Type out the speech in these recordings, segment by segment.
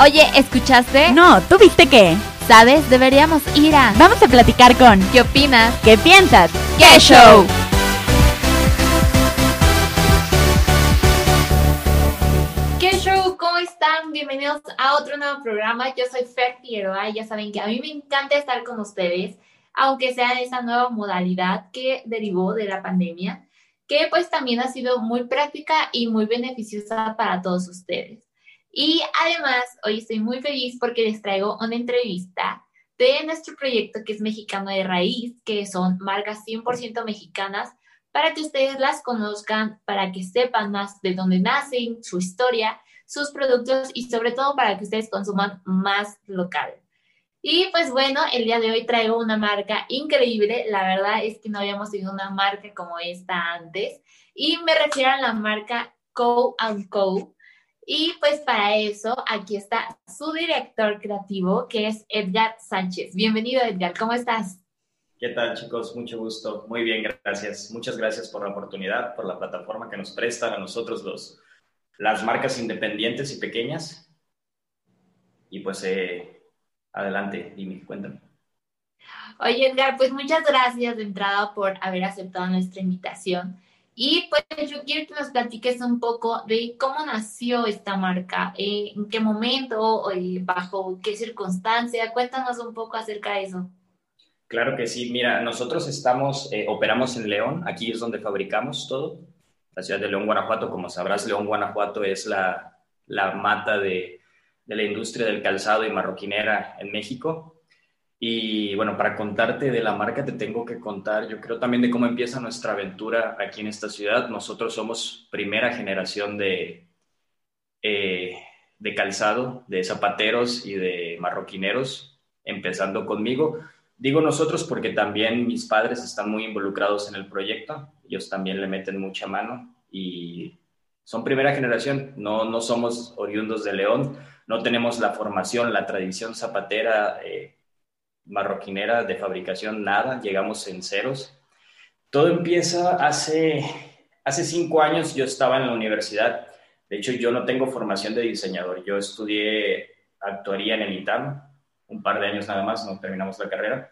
Oye, ¿escuchaste? No, ¿tú viste qué? ¿Sabes? Deberíamos ir a... Vamos a platicar con... ¿Qué opinas? ¿Qué piensas? ¡Qué show! ¿Qué show? ¿Cómo están? Bienvenidos a otro nuevo programa. Yo soy Fer Figueroa y ya saben que a mí me encanta estar con ustedes, aunque sea en esa nueva modalidad que derivó de la pandemia, que pues también ha sido muy práctica y muy beneficiosa para todos ustedes. Y además, hoy estoy muy feliz porque les traigo una entrevista de nuestro proyecto que es Mexicano de Raíz, que son marcas 100% mexicanas, para que ustedes las conozcan, para que sepan más de dónde nacen, su historia, sus productos y sobre todo para que ustedes consuman más local. Y pues bueno, el día de hoy traigo una marca increíble. La verdad es que no habíamos tenido una marca como esta antes. Y me refiero a la marca Co Co. Y pues para eso, aquí está su director creativo, que es Edgar Sánchez. Bienvenido, Edgar, ¿cómo estás? ¿Qué tal, chicos? Mucho gusto. Muy bien, gracias. Muchas gracias por la oportunidad, por la plataforma que nos prestan a nosotros los, las marcas independientes y pequeñas. Y pues, eh, adelante, dime, cuéntame. Oye, Edgar, pues muchas gracias de entrada por haber aceptado nuestra invitación. Y pues yo quiero que nos platiques un poco de cómo nació esta marca, eh, en qué momento, eh, bajo qué circunstancia. Cuéntanos un poco acerca de eso. Claro que sí. Mira, nosotros estamos, eh, operamos en León, aquí es donde fabricamos todo. La ciudad de León, Guanajuato, como sabrás, León, Guanajuato es la, la mata de, de la industria del calzado y marroquinera en México. Y bueno, para contarte de la marca te tengo que contar, yo creo también de cómo empieza nuestra aventura aquí en esta ciudad. Nosotros somos primera generación de, eh, de calzado, de zapateros y de marroquineros, empezando conmigo. Digo nosotros porque también mis padres están muy involucrados en el proyecto, ellos también le meten mucha mano y son primera generación, no, no somos oriundos de León, no tenemos la formación, la tradición zapatera. Eh, marroquinera de fabricación, nada, llegamos en ceros. Todo empieza hace, hace cinco años, yo estaba en la universidad, de hecho yo no tengo formación de diseñador, yo estudié actuaría en el ITAM, un par de años nada más, no terminamos la carrera.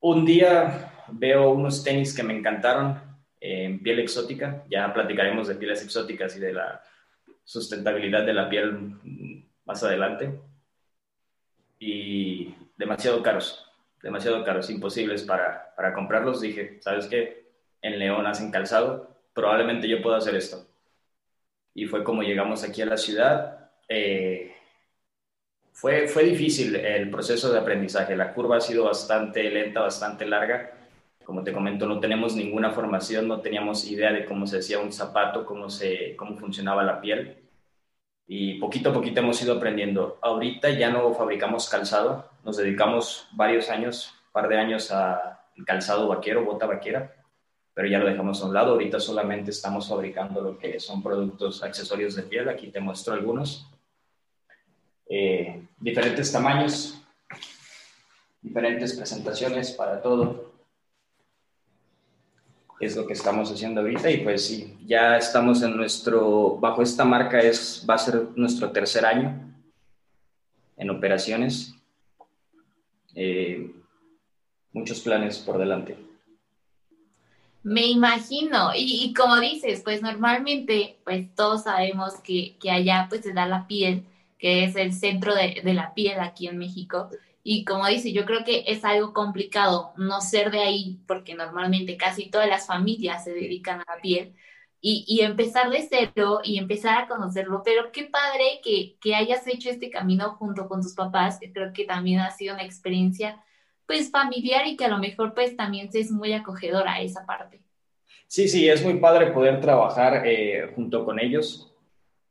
Un día veo unos tenis que me encantaron en piel exótica, ya platicaremos de pieles exóticas y de la sustentabilidad de la piel más adelante. Y demasiado caros, demasiado caros, imposibles para, para comprarlos. Dije, ¿sabes qué? En León hacen calzado, probablemente yo puedo hacer esto. Y fue como llegamos aquí a la ciudad. Eh, fue, fue difícil el proceso de aprendizaje, la curva ha sido bastante lenta, bastante larga. Como te comento, no tenemos ninguna formación, no teníamos idea de cómo se hacía un zapato, cómo, se, cómo funcionaba la piel y poquito a poquito hemos ido aprendiendo. Ahorita ya no fabricamos calzado, nos dedicamos varios años, par de años a calzado vaquero, bota vaquera, pero ya lo dejamos a un lado. Ahorita solamente estamos fabricando lo que son productos, accesorios de piel. Aquí te muestro algunos. Eh, diferentes tamaños, diferentes presentaciones para todo es lo que estamos haciendo ahorita y pues sí, ya estamos en nuestro, bajo esta marca es, va a ser nuestro tercer año en operaciones. Eh, muchos planes por delante. Me imagino, y, como dices, pues normalmente, pues todos sabemos que, que, allá pues se da la piel, que es el centro de, de la piel aquí en México, y como dice, yo creo que es algo complicado no ser de ahí, porque normalmente casi todas las familias se dedican a la piel, y, y empezar de cero y empezar a conocerlo. Pero qué padre que, que hayas hecho este camino junto con tus papás, que creo que también ha sido una experiencia pues familiar y que a lo mejor pues también es muy acogedora esa parte. Sí, sí, es muy padre poder trabajar eh, junto con ellos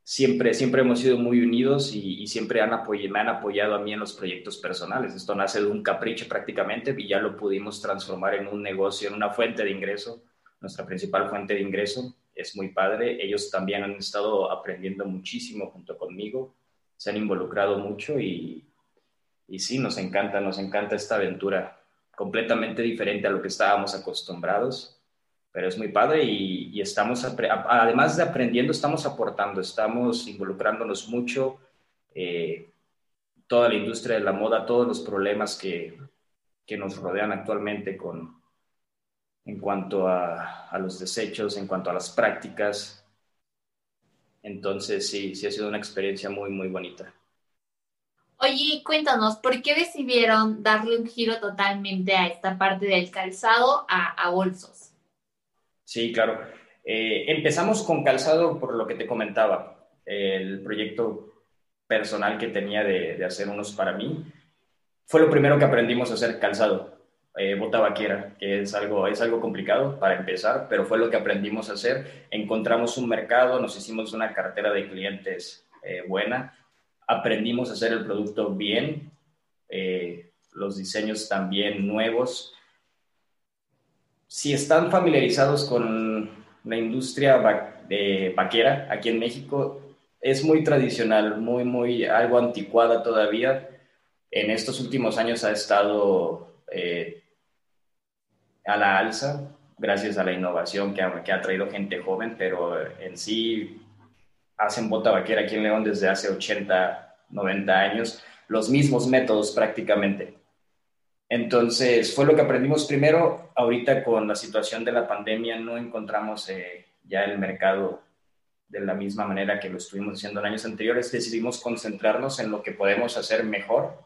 siempre, siempre hemos sido muy unidos y, siempre han me han apoyado a mí en los proyectos personales. Esto nace de un capricho prácticamente y ya lo pudimos transformar en un negocio, en una fuente de ingreso, nuestra principal fuente de ingreso. Es muy padre. Ellos también han estado aprendiendo muchísimo junto conmigo, se han involucrado mucho y, y sí, nos encanta, nos encanta esta aventura completamente diferente a lo que estábamos acostumbrados pero es muy padre y, estamos, además de aprendiendo, estamos aportando, estamos involucrándonos mucho. eh, toda la industria de la moda, todos los problemas que, que nos rodean actualmente con, en cuanto a, a, los desechos, en cuanto a las prácticas. Entonces, sí, sí ha sido una experiencia muy, muy bonita. Oye, cuéntanos, ¿por qué decidieron darle un giro totalmente a esta parte del calzado a, a bolsos? Sí, claro. Eh, empezamos con calzado por lo que te comentaba, el proyecto personal que tenía de, hacer unos para mí. Fue lo primero que aprendimos a hacer calzado, eh, bota vaquera, que es algo, es algo complicado para empezar, pero fue lo que aprendimos a hacer. Encontramos un mercado, nos hicimos una cartera de clientes eh, buena, aprendimos a hacer el producto bien, eh, los diseños también nuevos. Si están familiarizados con la industria de vaquera aquí en México, es muy tradicional, muy, muy, algo anticuada todavía. En estos últimos años ha estado eh, a la alza gracias a la innovación que ha, que ha, traído gente joven, pero en sí hacen bota vaquera aquí en León desde hace 80, 90 años, los mismos métodos prácticamente. Entonces, fue lo que aprendimos primero. Ahorita con la situación de la pandemia no encontramos eh, ya el mercado de la misma manera que lo estuvimos haciendo en años anteriores. Decidimos concentrarnos en lo que podemos hacer mejor,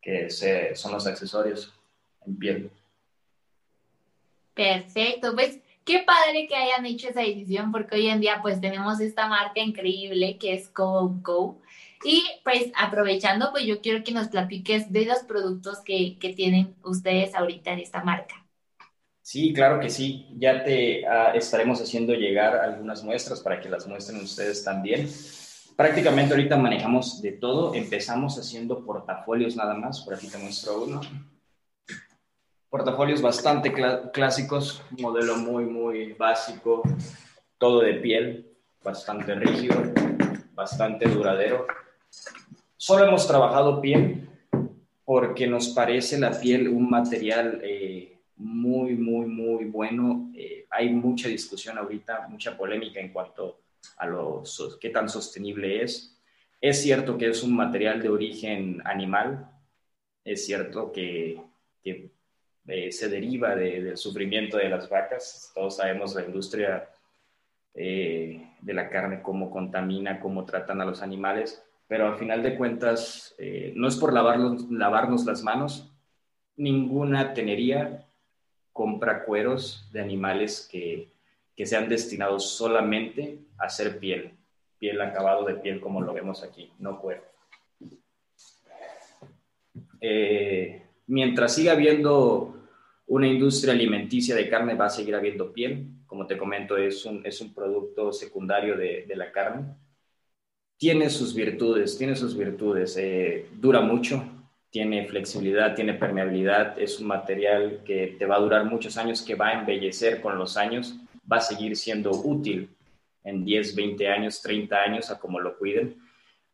que son los accesorios en piel. Perfecto, pues qué padre que hayan hecho esa decisión porque hoy en día pues tenemos esta marca increíble que es Go y pues aprovechando, pues yo quiero que nos platiques de los productos que, que tienen ustedes ahorita en esta marca. Sí, claro que sí. Ya te uh, estaremos haciendo llegar algunas muestras para que las muestren ustedes también. Prácticamente ahorita manejamos de todo. Empezamos haciendo portafolios nada más. Por aquí te muestro uno. Portafolios bastante cl clásicos, modelo muy, muy básico, todo de piel, bastante rígido, bastante duradero. Solo hemos trabajado piel porque nos parece la piel un material eh, muy, muy, muy bueno. Eh, hay mucha discusión ahorita, mucha polémica en cuanto a lo, qué tan sostenible es. Es cierto que es un material de origen animal, es cierto que, que eh, se deriva de, del sufrimiento de las vacas. Todos sabemos la industria eh, de la carne, cómo contamina, cómo tratan a los animales, pero al final de cuentas eh, no es por lavarnos, lavarnos las manos, ninguna tenería compra cueros de animales que, que sean destinados solamente a hacer piel, piel acabado de piel como lo vemos aquí, no cuero. Eh, mientras siga habiendo una industria alimenticia de carne, va a seguir habiendo piel. Como te comento, es un, es un producto secundario de, de la carne tiene sus virtudes, tiene sus virtudes. Eh, dura mucho, tiene flexibilidad, tiene permeabilidad, es un material que te va a durar muchos años, que va a embellecer con los años, va a seguir siendo útil en 10, 20 años, 30 años, a como lo cuiden.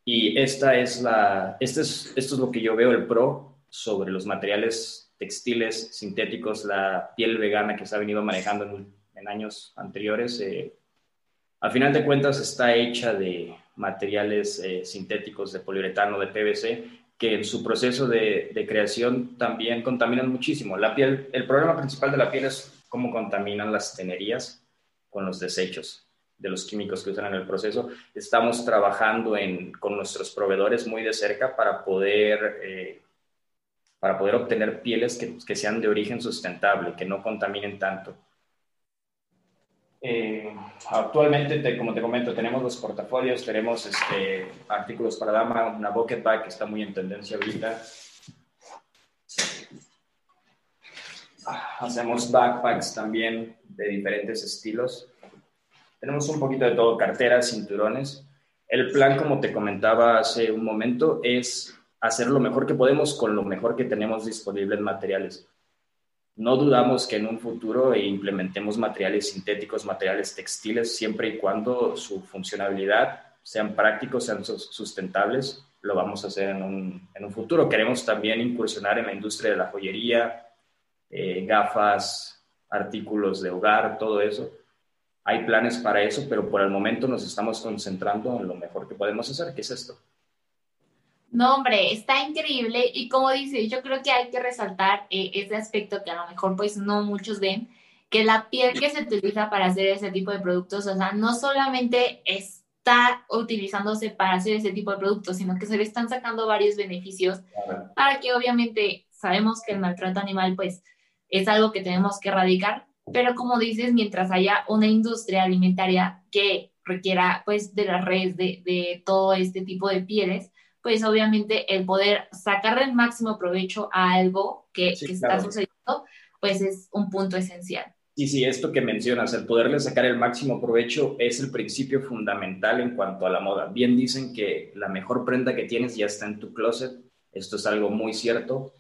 Y esta es la, este es, esto es lo que yo veo el pro sobre los materiales textiles sintéticos, la piel vegana que se ha venido manejando en, en años anteriores. Eh, al final de cuentas está hecha de materiales eh, sintéticos de poliuretano, de PVC, que en su proceso de, creación también contaminan muchísimo. La piel, el problema principal de la piel es cómo contaminan las tenerías con los desechos de los químicos que usan en el proceso. Estamos trabajando en, con nuestros proveedores muy de cerca para poder, eh, para poder obtener pieles que, que sean de origen sustentable, que no contaminen tanto. Eh, actualmente, como te comento, tenemos los portafolios, tenemos este, artículos para dama, una bucket bag que está muy en tendencia ahorita. Hacemos backpacks también de diferentes estilos. Tenemos un poquito de todo, carteras, cinturones. El plan, como te comentaba hace un momento, es hacer lo mejor que podemos con lo mejor que tenemos disponible en materiales. No dudamos que en un futuro implementemos materiales sintéticos, materiales textiles, siempre y cuando su funcionalidad sean prácticos, sean sustentables, lo vamos a hacer en un, en un futuro. Queremos también incursionar en la industria de la joyería, eh, gafas, artículos de hogar, todo eso. Hay planes para eso, pero por el momento nos estamos concentrando en lo mejor que podemos hacer, que es esto. No, hombre, está increíble. Y como dice, yo creo que hay que resaltar eh, ese aspecto que a lo mejor pues no muchos ven, que la piel que se utiliza para hacer ese tipo de productos, o sea, no solamente está utilizándose para hacer ese tipo de productos, sino que se le están sacando varios beneficios para que obviamente sabemos que el maltrato animal pues es algo que tenemos que erradicar, pero como dices, mientras haya una industria alimentaria que requiera pues de las redes de, de todo este tipo de pieles, pues obviamente el poder sacarle el máximo provecho a algo que, está sucediendo, pues es un punto esencial. Sí, sí, esto que mencionas, el poderle sacar el máximo provecho es el principio fundamental en cuanto a la moda. Bien dicen que la mejor prenda que tienes ya está en tu closet. Esto es algo muy cierto.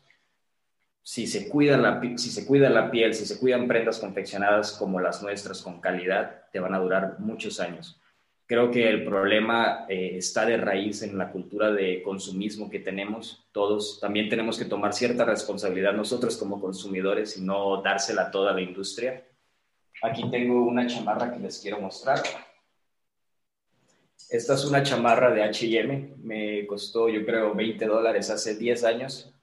Si se cuida la, si se cuida la piel, si se cuidan prendas confeccionadas como las nuestras con calidad, te van a durar muchos años. Creo que el problema eh, está de raíz en la cultura de consumismo que tenemos. Todos también tenemos que tomar cierta responsabilidad nosotros como consumidores y no dársela toda la industria. Aquí tengo una chamarra que les quiero mostrar. Esta es una chamarra de H&M. Me costó, yo creo, 20 dólares hace 10 años.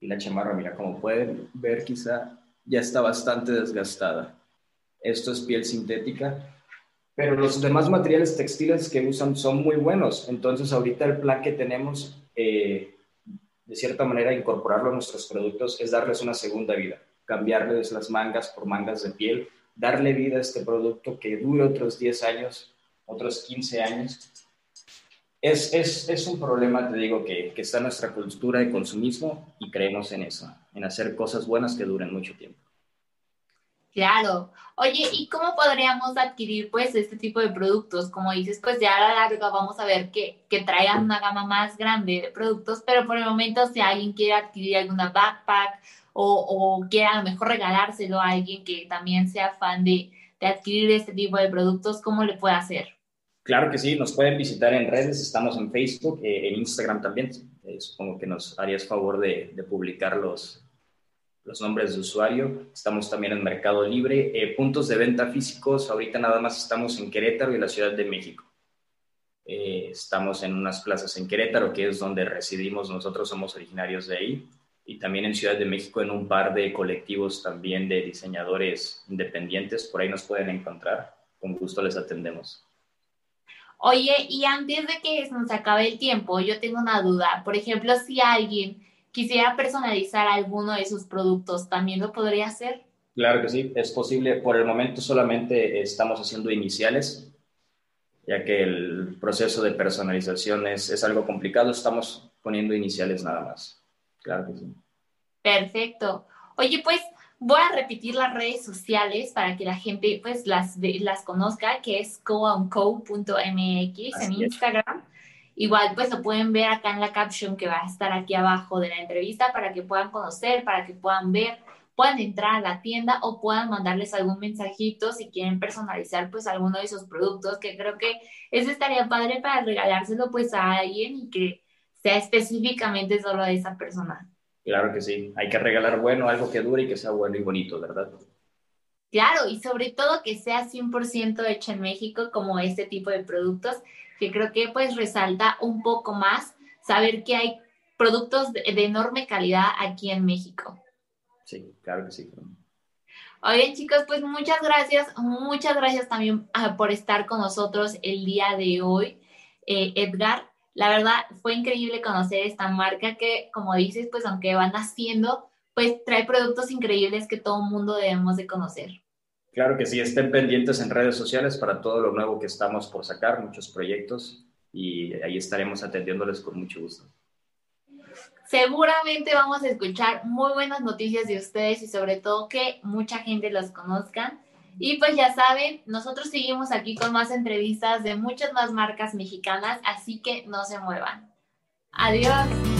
Y la chamarra, mira, como pueden ver, quizá ya está bastante desgastada. Esto es piel sintética pero los demás materiales textiles que usan son muy buenos. Entonces, ahorita el plan que tenemos, eh, de cierta manera, incorporarlo a nuestros productos es darles una segunda vida, cambiarles las mangas por mangas de piel, darle vida a este producto que dure otros 10 años, otros 15 años. Es, es, es un problema, te digo, que, que está en nuestra cultura de consumismo y creemos en eso, en hacer cosas buenas que duren mucho tiempo. Claro. Oye, ¿y cómo podríamos adquirir pues este tipo de productos? Como dices, pues ya a la larga vamos a ver que, que traigan una gama más grande de productos, pero por el momento si alguien quiere adquirir alguna backpack o, quiere a lo mejor regalárselo a alguien que también sea fan de, de adquirir este tipo de productos, ¿cómo le puede hacer? Claro que sí, nos pueden visitar en redes, estamos en Facebook, eh, en Instagram también. Eh, supongo que nos harías favor de, de publicar los nombres de usuario. Estamos también en Mercado Libre. Eh, puntos de venta físicos, ahorita nada más estamos en Querétaro y la Ciudad de México. Eh, estamos en unas plazas en Querétaro, que es donde residimos, nosotros somos originarios de ahí. Y también en Ciudad de México en un par de colectivos también de diseñadores independientes. Por ahí nos pueden encontrar. Con gusto les atendemos. Oye, y antes de que nos acabe el tiempo, yo tengo una duda. Por ejemplo, si alguien quisiera personalizar alguno de sus productos, ¿también lo podría hacer? Claro que sí, es posible. Por el momento solamente estamos haciendo iniciales, ya que el proceso de personalización es, es algo complicado. Estamos poniendo iniciales nada más. Claro que sí. Perfecto. Oye, pues voy a repetir las redes sociales para que la gente pues las, las conozca, que es coonco.mx en Instagram. Igual, pues lo pueden ver acá en la caption que va a estar aquí abajo de la entrevista para que puedan conocer, para que puedan ver, puedan entrar a la tienda o puedan mandarles algún mensajito si quieren personalizar pues alguno de esos productos, que creo que eso estaría padre para regalárselo pues a alguien y que sea específicamente solo a esa persona. Claro que sí, hay que regalar bueno, algo que dure y que sea bueno y bonito, ¿verdad? Claro, y sobre todo que sea 100% hecho en México como este tipo de productos que creo que pues resalta un poco más saber que hay productos de, enorme calidad aquí en México. Sí, claro que sí. Oye chicos, pues muchas gracias, muchas gracias también ah, por estar con nosotros el día de hoy. Eh, Edgar, la verdad fue increíble conocer esta marca que, como dices, pues aunque van haciendo, pues trae productos increíbles que todo mundo debemos de conocer. Claro que sí, estén pendientes en redes sociales para todo lo nuevo que estamos por sacar, muchos proyectos, y ahí estaremos atendiéndoles con mucho gusto. Seguramente vamos a escuchar muy buenas noticias de ustedes y sobre todo que mucha gente los conozca. Y pues ya saben, nosotros seguimos aquí con más entrevistas de muchas más marcas mexicanas, así que no se muevan. Adiós.